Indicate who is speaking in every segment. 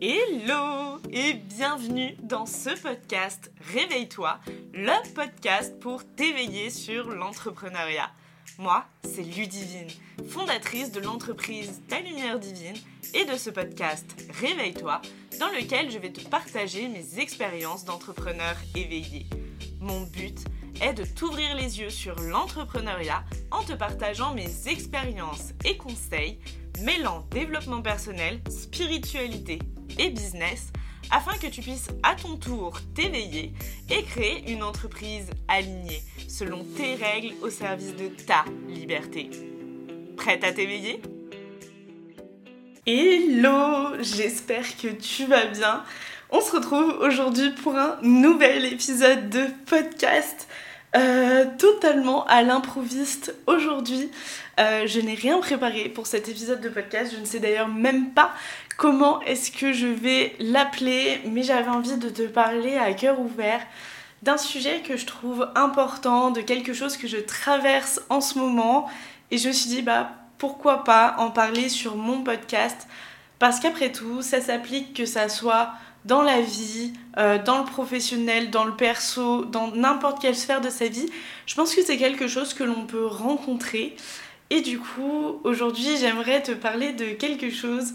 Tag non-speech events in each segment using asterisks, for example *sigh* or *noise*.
Speaker 1: Hello et bienvenue dans ce podcast Réveille-toi, le podcast pour t'éveiller sur l'entrepreneuriat. Moi, c'est Ludivine, fondatrice de l'entreprise Ta Lumière Divine et de ce podcast Réveille-toi, dans lequel je vais te partager mes expériences d'entrepreneur éveillé. Mon but est de t'ouvrir les yeux sur l'entrepreneuriat en te partageant mes expériences et conseils mêlant développement personnel, spiritualité et business afin que tu puisses à ton tour t'éveiller et créer une entreprise alignée selon tes règles au service de ta liberté. Prête à t'éveiller? Hello, j'espère que tu vas bien. On se retrouve aujourd'hui pour un nouvel épisode de podcast. Euh, totalement à l'improviste aujourd'hui. Euh, je n'ai rien préparé pour cet épisode de podcast. Je ne sais d'ailleurs même pas comment est-ce que je vais l'appeler, mais j'avais envie de te parler à cœur ouvert d'un sujet que je trouve important, de quelque chose que je traverse en ce moment. Et je me suis dit, bah pourquoi pas en parler sur mon podcast? Parce qu'après tout, ça s'applique que ça soit dans la vie, euh, dans le professionnel, dans le perso, dans n'importe quelle sphère de sa vie. Je pense que c'est quelque chose que l'on peut rencontrer. Et du coup, aujourd'hui, j'aimerais te parler de quelque chose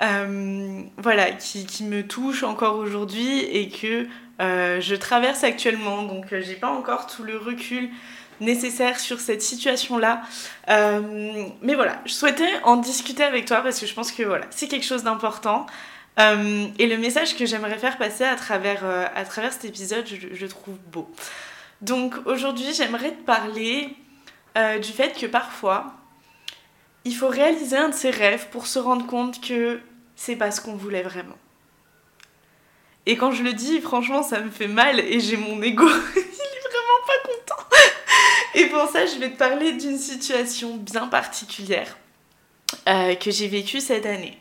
Speaker 1: euh, voilà, qui, me touche encore aujourd'hui et que euh, je traverse actuellement. Donc, j'ai pas encore tout le recul nécessaire sur cette situation-là. mais voilà, je souhaitais en discuter avec toi parce que je pense que voilà, c'est quelque chose d'important. Euh, et le message que j'aimerais faire passer à travers, euh, à travers cet épisode, je, trouve beau. Donc aujourd'hui, j'aimerais te parler euh, du fait que parfois, il faut réaliser un de ses rêves pour se rendre compte que c'est pas ce qu'on voulait vraiment. Et quand je le dis, franchement, ça me fait mal et j'ai mon ego. *laughs* il est vraiment pas content. et pour ça, je vais te parler d'une situation bien particulière que j'ai vécue cette année.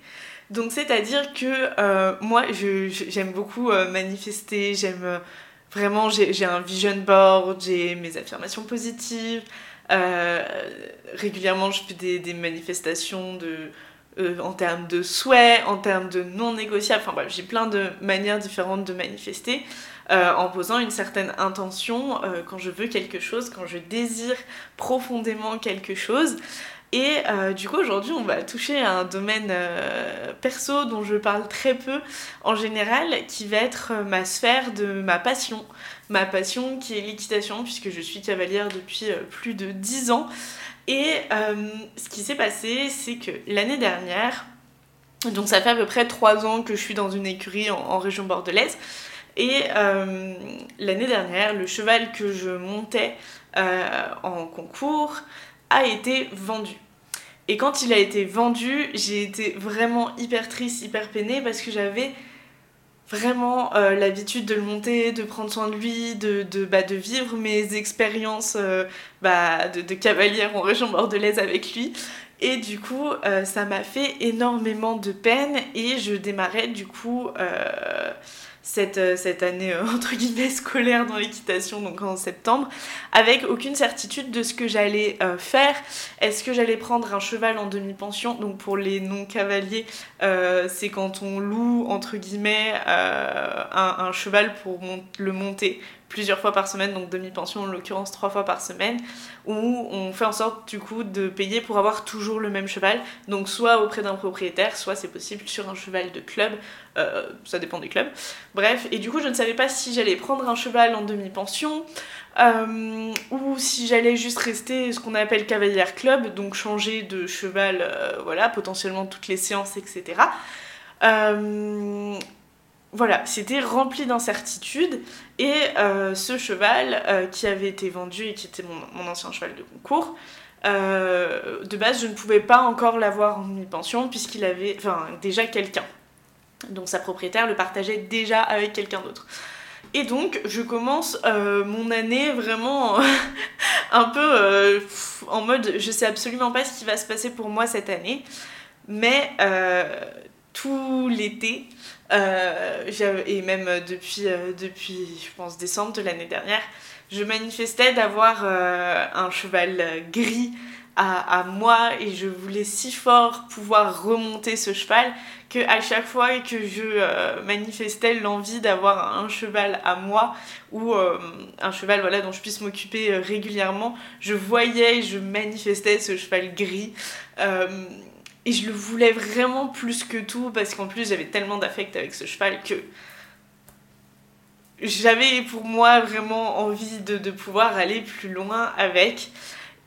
Speaker 1: Donc c'est-à-dire que euh, moi j'aime beaucoup euh, manifester, j'aime euh, vraiment, j'ai un vision board, j'ai mes affirmations positives, régulièrement je fais des, manifestations de, en termes de souhaits, en termes de non négociables, enfin bref j'ai plein de manières différentes de manifester. en posant une certaine intention quand je veux quelque chose, quand je désire profondément quelque chose. Et euh, du coup, aujourd'hui, on va toucher à un domaine euh, perso dont je parle très peu en général, qui va être euh, ma sphère de ma passion. Ma passion qui est l'équitation, puisque je suis cavalière depuis plus de 10 ans. Et ce qui s'est passé, c'est que l'année dernière, donc ça fait à peu près 3 ans que je suis dans une écurie en région bordelaise, et l'année dernière, le cheval que je montais en concours a été vendu. Et quand il a été vendu, j'ai été vraiment hyper triste, hyper peinée parce que j'avais vraiment euh, l'habitude de le monter, de prendre soin de lui, de, de, bah, de vivre mes expériences euh, bah, de, cavalière en région bordelaise avec lui. Et du coup, euh, ça m'a fait énormément de peine et je démarrais du coup cette, euh, cette année euh, *laughs* entre guillemets scolaire dans l'équitation, donc en septembre, avec aucune certitude de ce que j'allais euh, faire. Est-ce que j'allais prendre un cheval en demi-pension? Donc pour les non-cavaliers, c'est quand on loue entre guillemets un, cheval pour le monter plusieurs fois par semaine, donc demi-pension en l'occurrence trois fois par semaine, où on fait en sorte du coup de payer pour avoir toujours le même cheval, donc soit auprès d'un propriétaire, soit c'est possible sur un cheval de club, euh, ça dépend des clubs. Bref, et du coup je ne savais pas si j'allais prendre un cheval en demi-pension, euh, ou si j'allais juste rester ce qu'on appelle cavalière club, donc changer de cheval, euh, voilà, potentiellement toutes les séances, etc. voilà, c'était rempli d'incertitudes et ce cheval qui avait été vendu et qui était mon, ancien cheval de concours, de base je ne pouvais pas encore l'avoir en demi-pension puisqu'il avait déjà quelqu'un. Donc sa propriétaire le partageait déjà avec quelqu'un d'autre. Et donc je commence euh, mon année vraiment *laughs* un peu euh, en mode je sais absolument pas ce qui va se passer pour moi cette année. Mais euh, tout l'été, et même depuis, depuis je pense décembre de l'année dernière, je manifestais d'avoir un cheval gris à, moi et je voulais si fort pouvoir remonter ce cheval que à chaque fois que je euh, manifestais l'envie d'avoir un cheval à moi ou euh, un cheval voilà dont je puisse m'occuper euh, régulièrement, je voyais, je manifestais ce cheval gris et je le voulais vraiment plus que tout parce qu'en plus j'avais tellement d'affect avec ce cheval que j'avais pour moi vraiment envie de, pouvoir aller plus loin avec.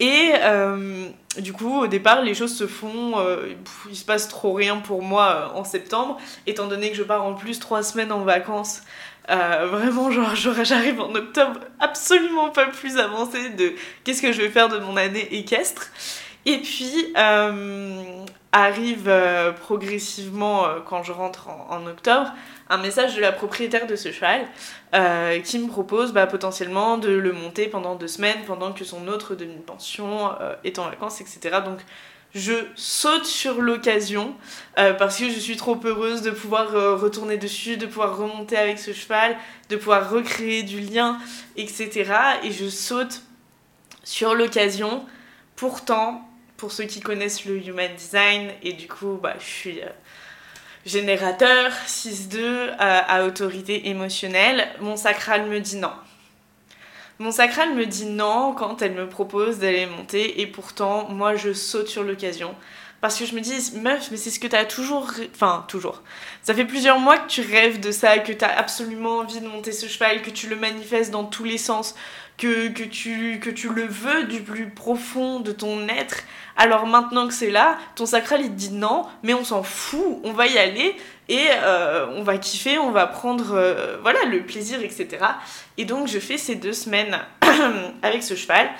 Speaker 1: Et euh, du coup, au départ, les choses se font. Euh, il se passe trop rien pour moi euh, en septembre, étant donné que je pars en plus trois semaines en vacances. vraiment, genre, j'arrive en octobre absolument pas plus avancée de qu'est-ce que je vais faire de mon année équestre. Et puis, arrive progressivement, quand je rentre en octobre, un message de la propriétaire de ce cheval euh, qui me propose bah, potentiellement de le monter pendant deux semaines pendant que son autre demi-pension euh, est en vacances, etc. Donc je saute sur l'occasion euh, parce que je suis trop heureuse de pouvoir retourner dessus, de pouvoir remonter avec ce cheval, de pouvoir recréer du lien, etc. Et je saute sur l'occasion. Pourtant, pour ceux qui connaissent le Human Design, et du coup, bah, je suis générateur, 6-2, euh, à autorité émotionnelle, mon sacral me dit non. Mon sacral me dit non quand elle me propose d'aller monter et pourtant moi je saute sur l'occasion. Parce que je me dis, meuf, mais c'est ce que tu as toujours... Enfin, toujours. Ça fait plusieurs mois que tu rêves de ça, que tu as absolument envie de monter ce cheval, que tu le manifestes dans tous les sens, que, que, tu, que tu le veux du plus profond de ton être. Alors maintenant que c'est là, ton sacral il te dit non, mais on s'en fout, on va y aller et euh, on va kiffer, on va prendre euh, voilà le plaisir, etc. Et donc je fais ces deux semaines *clears throat* avec ce cheval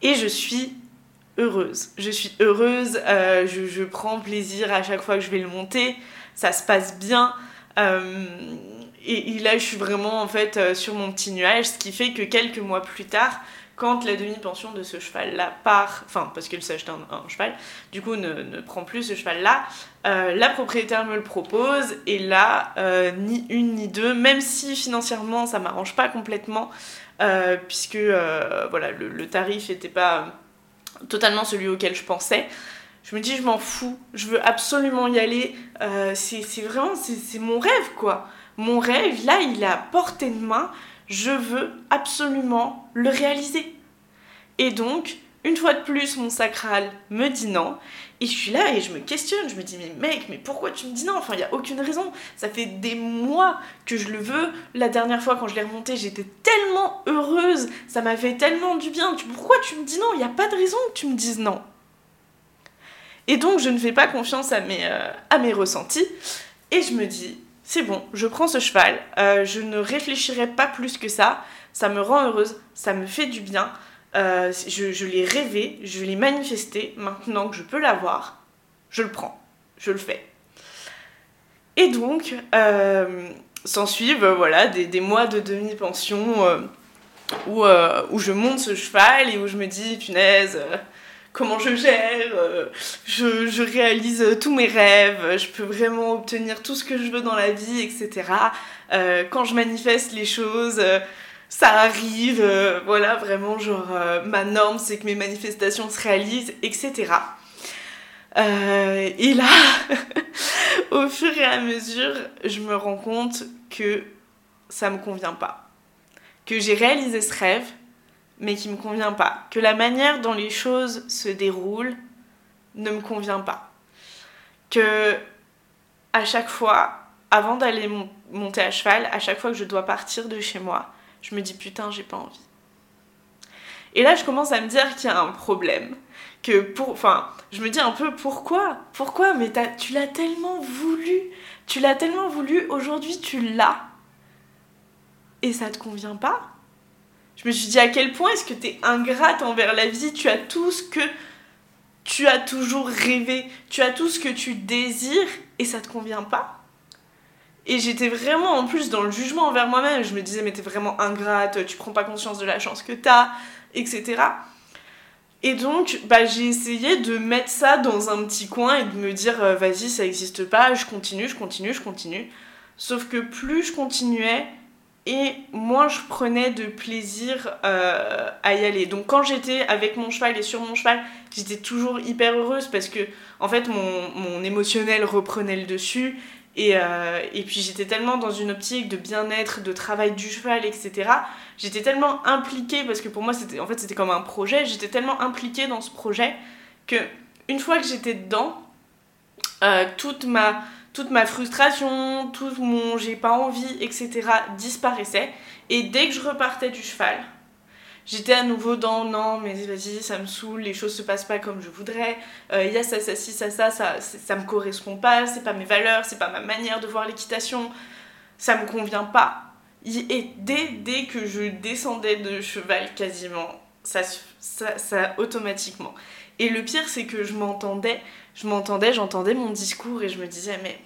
Speaker 1: et je suis heureuse. Je suis heureuse, euh, je, prends plaisir à chaque fois que je vais le monter, ça se passe bien. et, et, là, je suis vraiment en fait sur mon petit nuage, ce qui fait que quelques mois plus tard, quand la demi-pension de ce cheval-là part, enfin parce qu'il s'achète un, un, cheval, du coup ne, prend plus ce cheval-là, euh, la propriétaire me le propose et là, euh, ni une ni deux, même si financièrement ça m'arrange pas complètement, euh, puisque voilà, le, tarif n'était pas totalement celui auquel je pensais. Je me dis, je m'en fous, je veux absolument y aller, c'est vraiment, c'est mon rêve quoi. Mon rêve, là, il est à portée de main je veux absolument le réaliser. Et donc, une fois de plus, mon sacral me dit non. Et je suis là et je me questionne. Je me dis, mais mec, mais pourquoi tu me dis non? Enfin, il n'y a aucune raison. Ça fait des mois que je le veux. La dernière fois, quand je l'ai remonté, j'étais tellement heureuse. Ça m'a fait tellement du bien. Pourquoi tu me dis non? Il n'y a pas de raison que tu me dises non. Et donc, je ne fais pas confiance à mes, euh, à mes ressentis. Et je me dis, c'est bon, je prends ce cheval, euh, je ne réfléchirai pas plus que ça, ça me rend heureuse, ça me fait du bien, euh, je, l'ai rêvé, je l'ai manifesté, maintenant que je peux l'avoir, je le prends, je le fais. Et donc, euh, s'en suivent voilà, des, mois de demi-pension où, où je monte ce cheval et où je me dis, punaise, comment je gère, euh, je, réalise tous mes rêves, je peux vraiment obtenir tout ce que je veux dans la vie, etc. Euh, quand je manifeste les choses, euh, ça arrive, voilà, vraiment, genre, ma norme, c'est que mes manifestations se réalisent, etc. et là, *laughs* au fur et à mesure, je me rends compte que ça me convient pas. Que j'ai réalisé ce rêve, mais qui me convient pas. Que la manière dont les choses se déroulent ne me convient pas. Que à chaque fois, avant d'aller monter à cheval, à chaque fois que je dois partir de chez moi, je me dis putain, j'ai pas envie. Et là, je commence à me dire qu'il y a un problème. Que pour. Enfin, je me dis un peu pourquoi? Pourquoi? Mais tu l'as tellement voulu. Tu l'as tellement voulu. Aujourd'hui, tu l'as. Et ça te convient pas? Je me suis dit à quel point est-ce que tu es ingrate envers la vie, tu as tout ce que tu as toujours rêvé, tu as tout ce que tu désires et ça te convient pas? Et j'étais vraiment en plus dans le jugement envers moi-même, je me disais mais t'es vraiment ingrate, tu prends pas conscience de la chance que t'as, etc. Et donc, bah, j'ai essayé de mettre ça dans un petit coin et de me dire, euh, vas-y, ça existe pas, je continue, je continue, je continue. Sauf que plus je continuais, et moins je prenais de plaisir euh, à y aller. Donc quand j'étais avec mon cheval et sur mon cheval, j'étais toujours hyper heureuse parce que en fait mon émotionnel reprenait le dessus et, euh, et puis j'étais tellement dans une optique de bien-être, de travail du cheval, etc. J'étais tellement impliquée parce que pour moi c'était en fait comme un projet. J'étais tellement impliquée dans ce projet que une fois que j'étais dedans, euh, toute ma toute ma frustration, tout mon j'ai pas envie, etc. disparaissait. Et dès que je repartais du cheval, j'étais à nouveau dans non, mais vas-y, ça me saoule, les choses se passent pas comme je voudrais, euh, il y a ça, ça, ci, ça, ça, ça, ça me correspond pas, c'est pas mes valeurs, c'est pas ma manière de voir l'équitation, ça me convient pas. Et dès, dès que je descendais de cheval quasiment, ça, ça, ça automatiquement. Et le pire, c'est que je m'entendais, je m'entendais, j'entendais mon discours et je me disais, mais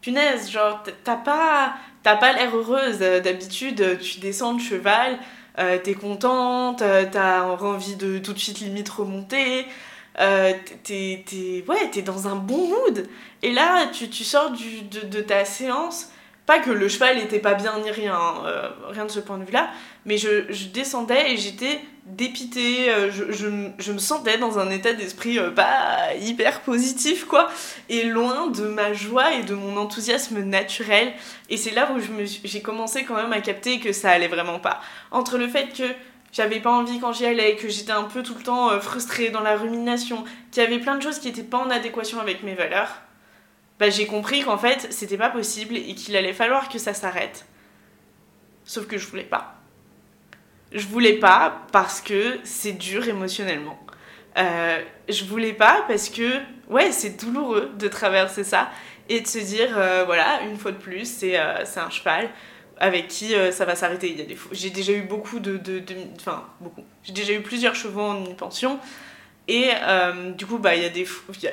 Speaker 1: punaise, genre, t'as pas, pas l'air heureuse. D'habitude, tu descends de cheval, euh, t'es contente, euh, t'as envie de tout de suite limite remonter. Euh, t'es, ouais, t'es dans un bon mood. Et là, tu, sors de, ta séance. Pas que le cheval était pas bien ni rien, hein, rien de ce point de vue-là, mais je, je descendais et j'étais dépité, euh, je, je, je, me sentais dans un état d'esprit euh, pas hyper positif, quoi, et loin de ma joie et de mon enthousiasme naturel. Et c'est là où j'ai commencé quand même à capter que ça allait vraiment pas. Entre le fait que j'avais pas envie quand j'y allais, que j'étais un peu tout le temps euh, frustrée dans la rumination, qu'il y avait plein de choses qui étaient pas en adéquation avec mes valeurs, bah, j'ai compris qu'en fait c'était pas possible et qu'il allait falloir que ça s'arrête. Sauf que je voulais pas. Je voulais pas parce que c'est dur émotionnellement. Euh, je voulais pas parce que, ouais, c'est douloureux de traverser ça et de se dire, euh, voilà, une fois de plus, c'est euh, un cheval avec qui euh, ça va s'arrêter. Y a J'ai déjà eu beaucoup de. Enfin, beaucoup. J'ai déjà eu plusieurs chevaux en pension. Et euh, du coup, bah, il y a des.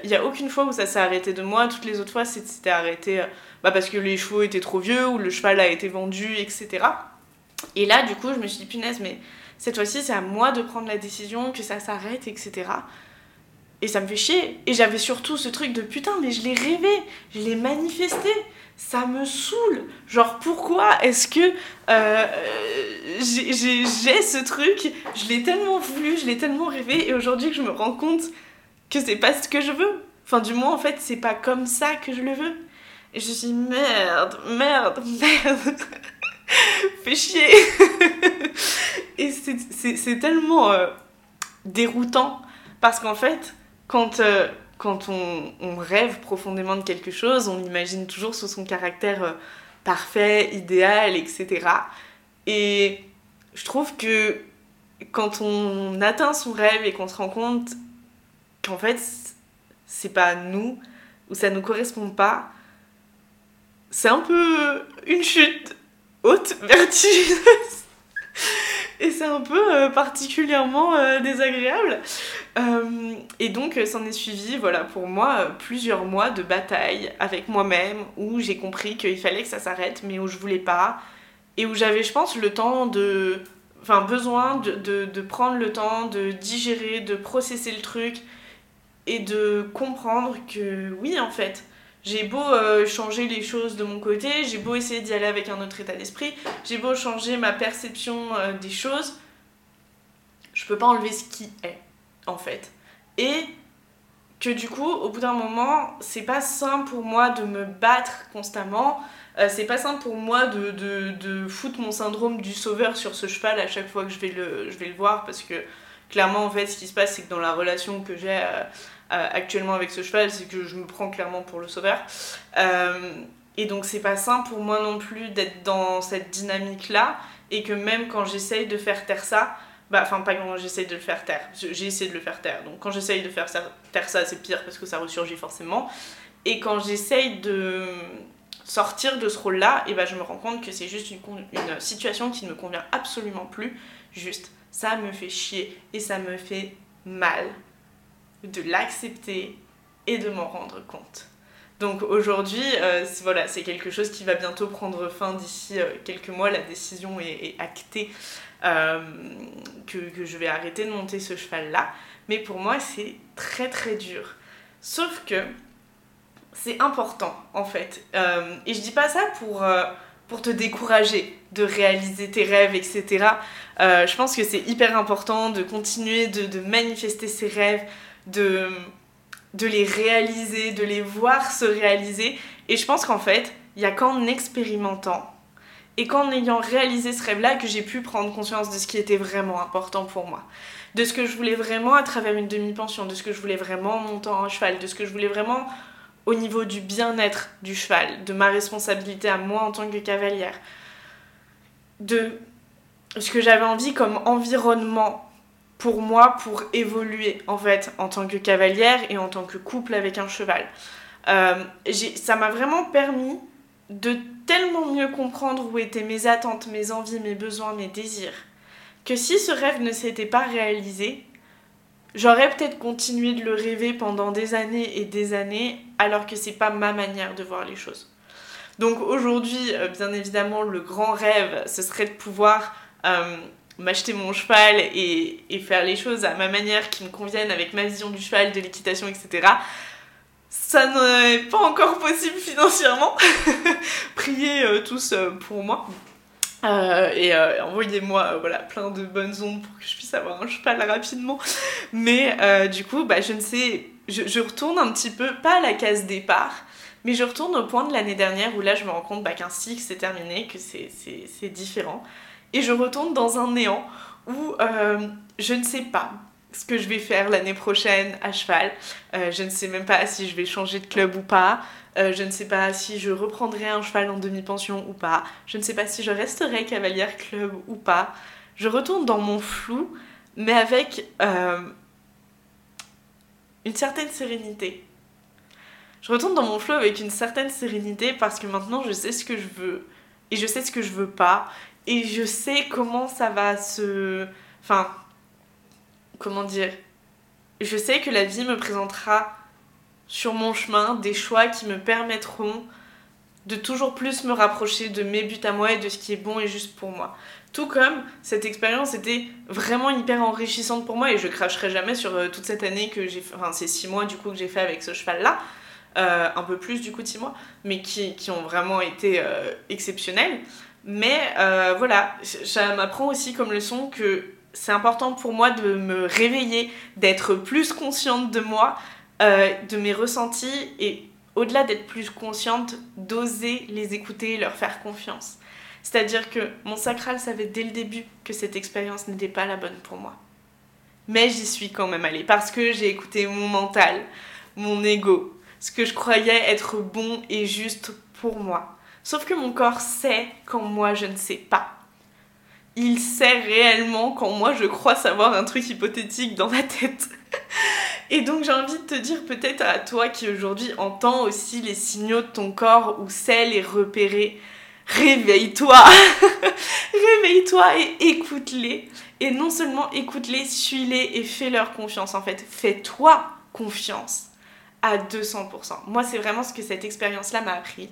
Speaker 1: Il y, a aucune fois où ça s'est arrêté de moi. Toutes les autres fois, c'était arrêté bah, parce que les chevaux étaient trop vieux ou le cheval a été vendu, etc. Et là, du coup, je me suis dit, punaise, mais cette fois-ci, c'est à moi de prendre la décision, que ça s'arrête, etc. Et ça me fait chier. Et j'avais surtout ce truc de putain, mais je l'ai rêvé, je l'ai manifesté. Ça me saoule. Genre, pourquoi est-ce que euh, j'ai ce truc? Je l'ai tellement voulu, je l'ai tellement rêvé, et aujourd'hui que je me rends compte que c'est pas ce que je veux. Enfin, du moins, en fait, c'est pas comme ça que je le veux. Et je me suis merde, merde, *laughs* merde. *laughs* Fais chier *laughs* Et c'est tellement euh, déroutant parce qu'en fait, quand, euh, quand on, on, rêve profondément de quelque chose, on imagine toujours sous son caractère euh, parfait, idéal, etc. Et je trouve que quand on atteint son rêve et qu'on se rend compte qu'en fait, c'est pas nous, ou ça nous correspond pas, c'est un peu une chute haute, *laughs* vertigineuse. Et c'est un peu euh, particulièrement euh, désagréable. Euh, et donc, s'en est suivi, voilà, pour moi, plusieurs mois de bataille avec moi-même où j'ai compris qu'il fallait que ça s'arrête, mais où je voulais pas. Et où j'avais, je pense, le temps de. Enfin, besoin de, de, de prendre le temps de digérer, de processer le truc et de comprendre que oui, en fait, j'ai beau euh, changer les choses de mon côté, j'ai beau essayer d'y aller avec un autre état d'esprit, j'ai beau changer ma perception euh, des choses, je peux pas enlever ce qui est, en fait. Et que du coup, au bout d'un moment, c'est pas simple pour moi de me battre constamment, euh, c'est pas simple pour moi de, de, de, foutre mon syndrome du sauveur sur ce cheval à chaque fois que je vais le, je vais le voir, parce que clairement, en fait, ce qui se passe, c'est que dans la relation que j'ai actuellement avec ce cheval, c'est que je me prends clairement pour le sauveur. Euh, et donc c'est pas simple pour moi non plus d'être dans cette dynamique-là, et que même quand j'essaye de faire taire ça, bah, enfin pas quand j'essaye de le faire taire, j'ai essayé de le faire taire, donc quand j'essaye de faire taire ça, c'est pire parce que ça ressurgit forcément, et quand j'essaye de sortir de ce rôle-là, et bah, je me rends compte que c'est juste une, une situation qui ne me convient absolument plus, juste ça me fait chier et ça me fait mal de l'accepter et de m'en rendre compte. Donc aujourd'hui, euh, voilà, c'est quelque chose qui va bientôt prendre fin d'ici euh, quelques mois. La décision est, actée euh, que, je vais arrêter de monter ce cheval-là. Mais pour moi, c'est très très dur. Sauf que c'est important en fait. Et je dis pas ça pour, te décourager de réaliser tes rêves, etc. Je pense que c'est hyper important de continuer de, manifester ses rêves, de, de les réaliser, de les voir se réaliser. Et je pense qu'en fait, il n'y a qu'en expérimentant et qu'en ayant réalisé ce rêve-là que j'ai pu prendre conscience de ce qui était vraiment important pour moi. De ce que je voulais vraiment à travers une demi-pension, de ce que je voulais vraiment en montant un cheval, de ce que je voulais vraiment au niveau du bien-être du cheval, de ma responsabilité à moi en tant que cavalière, de ce que j'avais envie comme environnement pour moi pour évoluer en fait en tant que cavalière et en tant que couple avec un cheval. Euh, ça m'a vraiment permis de tellement mieux comprendre où étaient mes attentes, mes envies, mes besoins, mes désirs, que si ce rêve ne s'était pas réalisé, j'aurais peut-être continué de le rêver pendant des années et des années, alors que c'est pas ma manière de voir les choses. Donc aujourd'hui, euh, bien évidemment, le grand rêve, ce serait de pouvoir euh, m'acheter mon cheval et, et, faire les choses à ma manière qui me conviennent avec ma vision du cheval, de l'équitation, etc. Ça n'est pas encore possible financièrement. *laughs* Priez euh, tous euh, pour moi. Euh, et envoyez-moi voilà, plein de bonnes ondes pour que je puisse avoir un cheval rapidement. Mais du coup, bah, je ne sais, je, retourne un petit peu, pas à la case départ, mais je retourne au point de l'année dernière où là je me rends compte bah, qu'un cycle c'est terminé, que c'est différent. Et je retourne dans un néant où je ne sais pas ce que je vais faire l'année prochaine à cheval. Euh, je ne sais même pas si je vais changer de club ou pas. Euh, je ne sais pas si je reprendrai un cheval en demi-pension ou pas. Je ne sais pas si je resterai cavalière club ou pas. Je retourne dans mon flou, mais avec euh, une certaine sérénité. Je retourne dans mon flou avec une certaine sérénité parce que maintenant je sais ce que je veux et je sais ce que je veux pas et je sais comment ça va se. Enfin, comment dire, je sais que la vie me présentera sur mon chemin des choix qui me permettront de toujours plus me rapprocher de mes buts à moi et de ce qui est bon et juste pour moi. Tout comme cette expérience était vraiment hyper enrichissante pour moi et je cracherai jamais sur euh, toute cette année que j'ai enfin ces six mois du coup que j'ai fait avec ce cheval là, euh, un peu plus du coup six mois, mais qui, qui ont vraiment été euh, exceptionnels. Mais voilà, ça m'apprend aussi comme leçon que c'est important pour moi de me réveiller, d'être plus consciente de moi, euh, de mes ressentis et au-delà d'être plus consciente, d'oser les écouter et leur faire confiance. C'est-à-dire que mon sacral savait dès le début que cette expérience n'était pas la bonne pour moi. Mais j'y suis quand même allée parce que j'ai écouté mon mental, mon ego, ce que je croyais être bon et juste pour moi. Sauf que mon corps sait quand moi je ne sais pas il sait réellement quand moi je crois savoir un truc hypothétique dans ma tête. *laughs* Et donc j'ai envie de te dire peut-être à toi qui aujourd'hui entend aussi les signaux de ton corps ou sait les repérer, réveille-toi *laughs* Réveille-toi et écoute-les. Et non seulement écoute-les, suis-les et fais-leur confiance en fait. Fais-toi confiance à 200%. Moi c'est vraiment ce que cette expérience-là m'a appris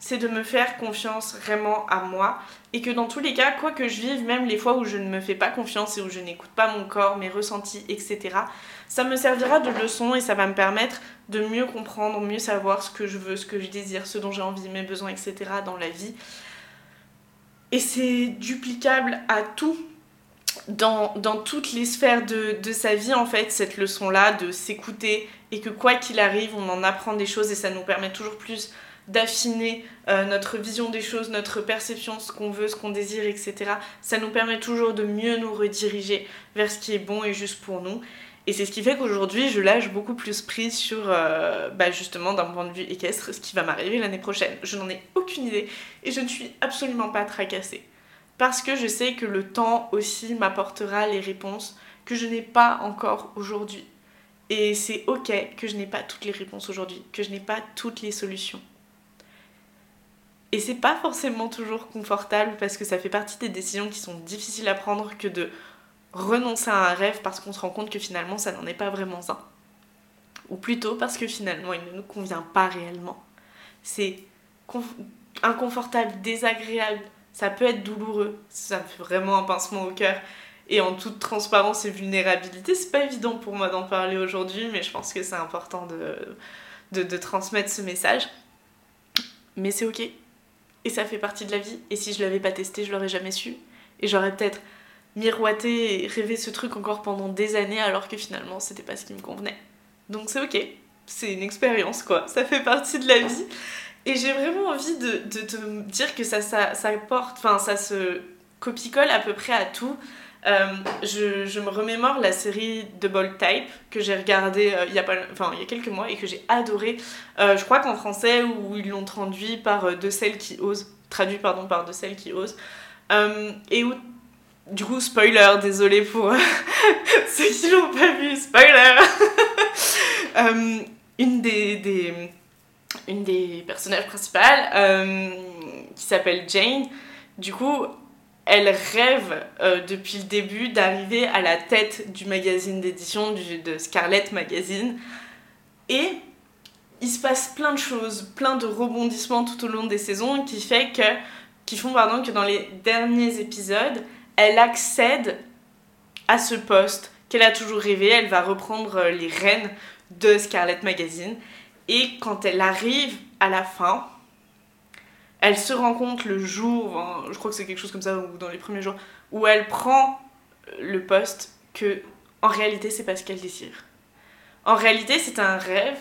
Speaker 1: c'est de me faire confiance vraiment à moi et que dans tous les cas, quoi que je vive, même les fois où je ne me fais pas confiance et où je n'écoute pas mon corps, mes ressentis, etc., ça me servira de leçon et ça va me permettre de mieux comprendre, mieux savoir ce que je veux, ce que je désire, ce dont j'ai envie, mes besoins, etc. dans la vie. Et c'est duplicable à tout dans, toutes les sphères de, sa vie, en fait, cette leçon-là, de s'écouter et que quoi qu'il arrive, on en apprend des choses et ça nous permet toujours plus d'affiner euh, notre vision des choses, notre perception, ce qu'on veut, ce qu'on désire, etc. Ça nous permet toujours de mieux nous rediriger vers ce qui est bon et juste pour nous. Et c'est ce qui fait qu'aujourd'hui, je lâche beaucoup plus prise sur, euh, bah, justement, d'un point de vue équestre, ce qui va m'arriver l'année prochaine. Je n'en ai aucune idée et je ne suis absolument pas tracassée. Parce que je sais que le temps aussi m'apportera les réponses que je n'ai pas encore aujourd'hui. Et c'est ok que je n'ai pas toutes les réponses aujourd'hui, que je n'ai pas toutes les solutions. Et c'est pas forcément toujours confortable parce que ça fait partie des décisions qui sont difficiles à prendre que de renoncer à un rêve parce qu'on se rend compte que finalement ça n'en est pas vraiment un. Ou plutôt parce que finalement il ne nous convient pas réellement. C'est inconfortable, désagréable, ça peut être douloureux, ça me fait vraiment un pincement au cœur. Et en toute transparence et vulnérabilité, c'est pas évident pour moi d'en parler aujourd'hui, mais je pense que c'est important de, de, de transmettre ce message. Mais c'est ok, Et ça fait partie de la vie. Et si je l'avais pas testé, je l'aurais jamais su. Et j'aurais peut-être miroité et rêvé ce truc encore pendant des années alors que finalement c'était pas ce qui me convenait. Donc c'est ok, c'est une expérience quoi, ça fait partie de la vie. Et j'ai vraiment envie de, de, te dire que ça, ça, ça porte, enfin ça se copie-colle à peu près à tout. Euh, je, me remémore la série de Bold Type que j'ai regardée euh, il, y a pas, enfin, il y a quelques mois et que j'ai adoré. Euh, je crois qu'en français, où ils l'ont traduit par De celles qui osent, traduit pardon, par De celles qui osent, et où du coup, spoiler, désolé pour *laughs* ceux qui l'ont pas vu, spoiler *laughs* Une des, des, une des personnages principales, qui s'appelle Jane, du coup, elle rêve euh, depuis le début d'arriver à la tête du magazine d'édition de Scarlet Magazine. Et il se passe plein de choses, plein de rebondissements tout au long des saisons qui, fait que, qui font pardon, que dans les derniers épisodes, elle accède à ce poste qu'elle a toujours rêvé. Elle va reprendre euh, les rênes de Scarlet Magazine. Et quand elle arrive à la fin, elle se rend compte le jour, je crois que c'est quelque chose comme ça, ou dans les premiers jours, où elle prend le poste que en réalité c'est pas ce qu'elle désire. En réalité c'est un rêve,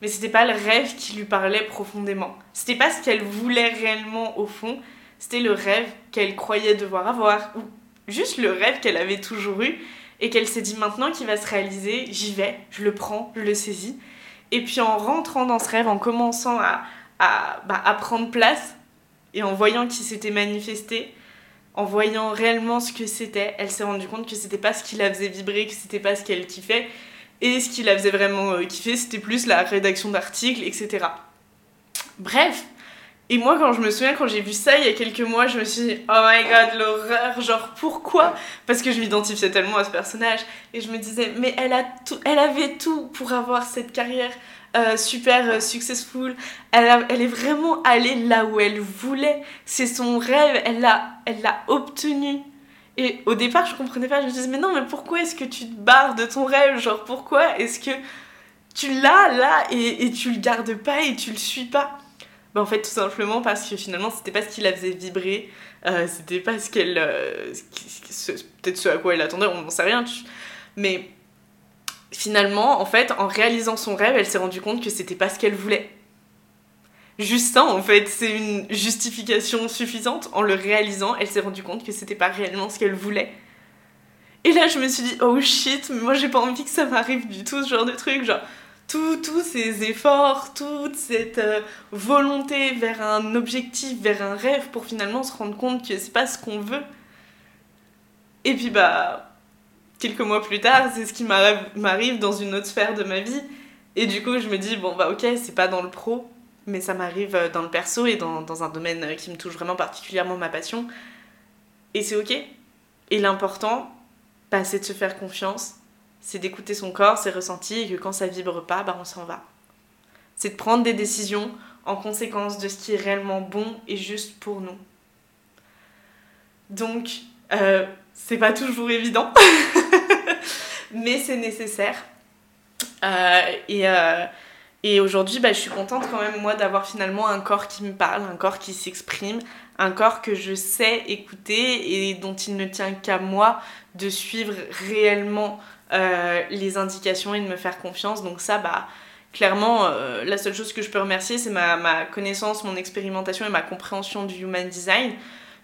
Speaker 1: mais c'était pas le rêve qui lui parlait profondément. C'était pas ce qu'elle voulait réellement au fond, c'était le rêve qu'elle croyait devoir avoir, ou juste le rêve qu'elle avait toujours eu, et qu'elle s'est dit maintenant qu'il va se réaliser, j'y vais, je le prends, je le saisis. Et puis en rentrant dans ce rêve, en commençant à, à, bah, à prendre place, et en voyant qui s'était manifesté, en voyant réellement ce que c'était, elle s'est rendue compte que c'était pas ce qui la faisait vibrer, que c'était pas ce qu'elle kiffait. Et ce qui la faisait vraiment euh, kiffer, c'était plus la rédaction d'articles, etc. Bref. Et moi, quand je me souviens, quand j'ai vu ça il y a quelques mois, je me suis dit, oh my god, l'horreur, genre pourquoi? Parce que je m'identifiais tellement à ce personnage. Et je me disais, mais elle, a tout, elle avait tout pour avoir cette carrière euh, super euh, successful. Elle, elle est vraiment allée là où elle voulait. C'est son rêve, elle l'a elle l'a obtenu. Et au départ, je comprenais pas. Je me disais, mais non, mais pourquoi est-ce que tu te barres de ton rêve? Genre, pourquoi est-ce que tu l'as là et, tu le gardes pas et tu le suis pas? Bah, En fait, tout simplement parce que finalement, c'était pas ce qui la faisait vibrer. Euh, c'était pas ce qu'elle. Peut-être ce à quoi elle attendait, on n'en sait rien. Mais finalement, en fait, en réalisant son rêve, elle s'est rendue compte que c'était pas ce qu'elle voulait. Juste ça, en fait, c'est une justification suffisante. En le réalisant, elle s'est rendue compte que c'était pas réellement ce qu'elle voulait. Et là, je me suis dit, oh shit, mais moi j'ai pas envie que ça m'arrive du tout, ce genre de truc. Genre, tous ces efforts, toute cette euh, volonté vers un objectif, vers un rêve pour finalement se rendre compte que c'est pas ce qu'on veut. Et puis, bah, quelques mois plus tard, c'est ce qui m'arrive dans une autre sphère de ma vie. Et du coup, je me dis, bon, bah ok, c'est pas dans le pro, mais ça m'arrive euh, dans le perso et dans, dans, un domaine euh, qui me touche vraiment particulièrement ma passion. Et c'est ok. Et l'important, bah, c'est de se faire confiance, c'est d'écouter son corps, ses ressentis, et que quand ça vibre pas, bah, on s'en va. C'est de prendre des décisions en conséquence de ce qui est réellement bon et juste pour nous. Donc, euh, c'est pas toujours évident, *laughs* mais c'est nécessaire. Euh, et, euh, et aujourd'hui, bah, je suis contente quand même, moi, d'avoir finalement un corps qui me parle, un corps qui s'exprime, un corps que je sais écouter et dont il ne tient qu'à moi de suivre réellement euh, les indications et de me faire confiance. Donc ça, bah, clairement, la seule chose que je peux remercier, c'est ma, ma connaissance, mon expérimentation et ma compréhension du human design.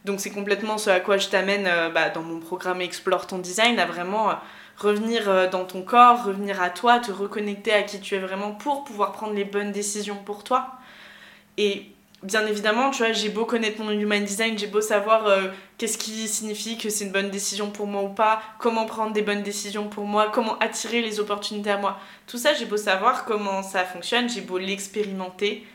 Speaker 1: Donc c'est complètement ce à quoi je t'amène bah, dans mon programme Explore ton design, à vraiment revenir euh, dans ton corps, revenir à toi, te reconnecter à qui tu es vraiment pour pouvoir prendre les bonnes décisions pour toi. Et bien évidemment, tu vois, j'ai beau connaître mon human design, j'ai beau savoir qu'est-ce qui signifie que c'est une bonne décision pour moi ou pas, comment prendre des bonnes décisions pour moi, comment attirer les opportunités à moi. Tout ça, j'ai beau savoir comment ça fonctionne, j'ai beau l'expérimenter,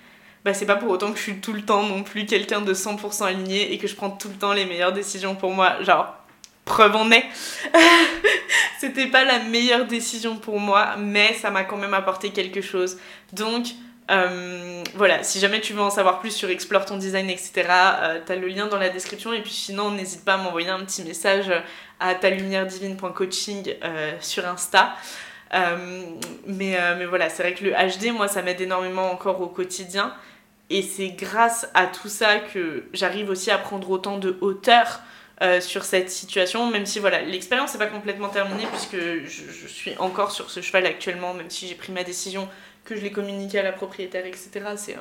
Speaker 1: bah c'est pas pour autant que je suis tout le temps non plus quelqu'un de 100% aligné et que je prends tout le temps les meilleures décisions pour moi. Genre, preuve en est. *laughs* C'était pas la meilleure décision pour moi, mais ça m'a quand même apporté quelque chose. Donc, euh, voilà, si jamais tu veux en savoir plus sur Explore ton design, etc., euh, t'as le lien dans la description. Et puis sinon, n'hésite pas à m'envoyer un petit message à talumièredivine.coaching euh, sur Insta. mais, mais voilà, c'est vrai que le HD, moi, ça m'aide énormément encore au quotidien. Et c'est grâce à tout ça que j'arrive aussi à prendre autant de hauteur euh, sur cette situation, même si voilà, l'expérience n'est pas complètement terminée puisque je, suis encore sur ce cheval actuellement, même si j'ai pris ma décision, que je l'ai communiqué à la propriétaire, etc. C'est,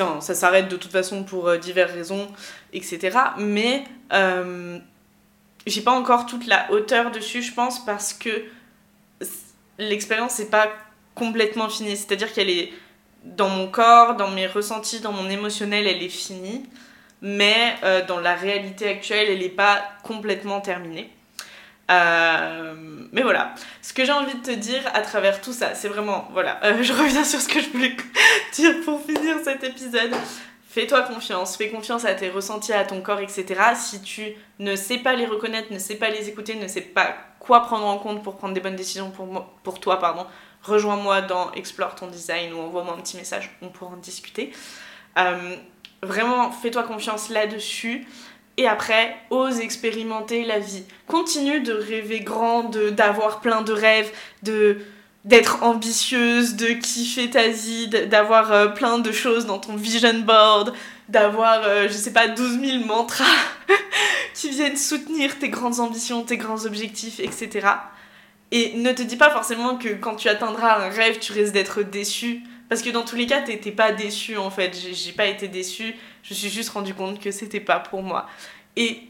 Speaker 1: euh, ça s'arrête de toute façon pour euh, diverses raisons, etc. Mais j'ai pas encore toute la hauteur dessus, je pense, parce que l'expérience n'est pas complètement finie. C'est-à-dire qu'elle est dans mon corps, dans mes ressentis, dans mon émotionnel, elle est finie. Mais euh, dans la réalité actuelle, elle n'est pas complètement terminée. Euh, mais voilà, ce que j'ai envie de te dire à travers tout ça, c'est vraiment, voilà, euh, *laughs* je reviens sur ce que je voulais *laughs* dire pour finir cet épisode. Fais-toi confiance, fais confiance à tes ressentis, à ton corps, etc. Si tu ne sais pas les reconnaître, ne sais pas les écouter, ne sais pas quoi prendre en compte pour prendre des bonnes décisions pour, moi, pour toi, pardon, rejoins-moi dans Explore ton design ou envoie-moi un petit message, on pourra en discuter. Vraiment, fais-toi confiance là-dessus. Et après, ose expérimenter la vie. Continue de rêver grand, d'avoir plein de rêves, de d'être ambitieuse, de kiffer ta vie, d'avoir euh, plein de choses dans ton vision board, d'avoir, euh, je sais pas, 12 000 mantras *laughs* qui viennent soutenir tes grandes ambitions, tes grands objectifs, etc. Et ne te dis pas forcément que quand tu atteindras un rêve, tu risques d'être déçu. Parce que dans tous les cas, t'étais pas déçu en fait. J'ai pas été déçu. Je suis juste rendu compte que c'était pas pour moi. Et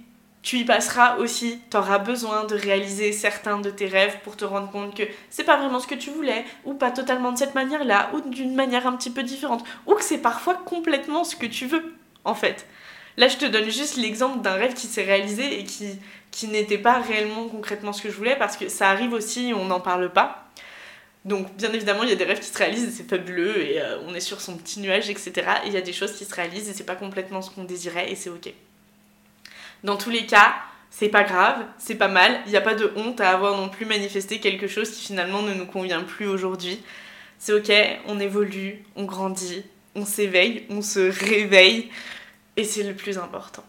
Speaker 1: tu y passeras aussi, tu auras besoin de réaliser certains de tes rêves pour te rendre compte que c'est pas vraiment ce que tu voulais, ou pas totalement de cette manière-là, ou d'une manière un petit peu différente, ou que c'est parfois complètement ce que tu veux, en fait. Là, je te donne juste l'exemple d'un rêve qui s'est réalisé et qui, qui n'était pas réellement concrètement ce que je voulais parce que ça arrive aussi on n'en parle pas. Donc bien évidemment il y a des rêves qui se réalisent et c'est fabuleux et euh, on est sur son petit nuage etc. Et il y a des choses qui se réalisent et c'est pas complètement ce qu'on désirait et c'est ok. Dans tous les cas, c'est pas grave, c'est pas mal, il n'y a pas de honte à avoir non plus manifesté quelque chose qui finalement ne nous convient plus aujourd'hui. C'est ok, on évolue, on grandit, on s'éveille, on se réveille et c'est le plus important.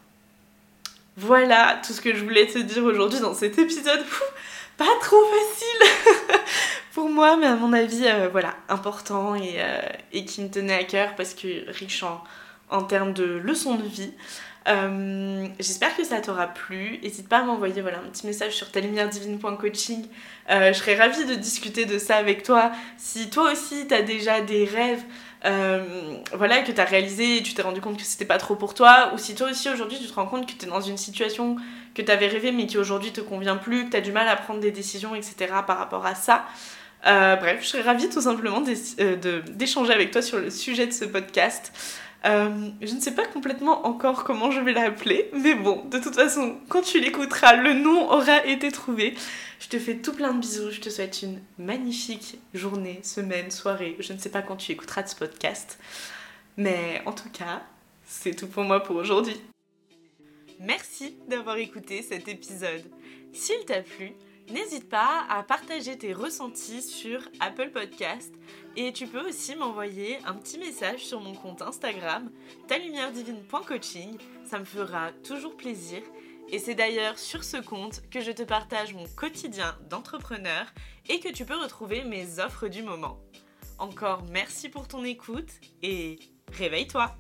Speaker 1: Voilà tout ce que je voulais te dire aujourd'hui dans cet épisode. pas trop facile *laughs* pour moi, mais à mon avis, euh, voilà, important euh, et, qui me tenait à cœur parce que riche en, termes de leçons de vie. Euh, j'espère que ça t'aura plu. N'hésite pas à m'envoyer voilà, un petit message sur talumièredivine.coaching. je serais ravie de discuter de ça avec toi. Si toi aussi, tu as déjà des rêves voilà, que tu as réalisé et tu t'es rendu compte que c'était pas trop pour toi, ou si toi aussi aujourd'hui tu te rends compte que tu es dans une situation que tu avais rêvé mais qui aujourd'hui te convient plus, que tu as du mal à prendre des décisions, etc. par rapport à ça. Euh, bref, je serais ravie tout simplement euh, d'échanger avec toi sur le sujet de ce podcast. Euh, je ne sais pas complètement encore comment je vais l'appeler, mais bon, de toute façon, quand tu l'écouteras, le nom aura été trouvé. Je te fais tout plein de bisous, je te souhaite une magnifique journée, semaine, soirée. Je ne sais pas quand tu écouteras ce podcast, mais en tout cas, c'est tout pour moi pour aujourd'hui. Merci d'avoir écouté cet épisode. S'il t'a plu, N'hésite pas à partager tes ressentis sur Apple Podcast et tu peux aussi m'envoyer un petit message sur mon compte Instagram talumieredivine.coaching, ça me fera toujours plaisir. Et c'est d'ailleurs sur ce compte que je te partage mon quotidien d'entrepreneur et que tu peux retrouver mes offres du moment. Encore merci pour ton écoute et réveille-toi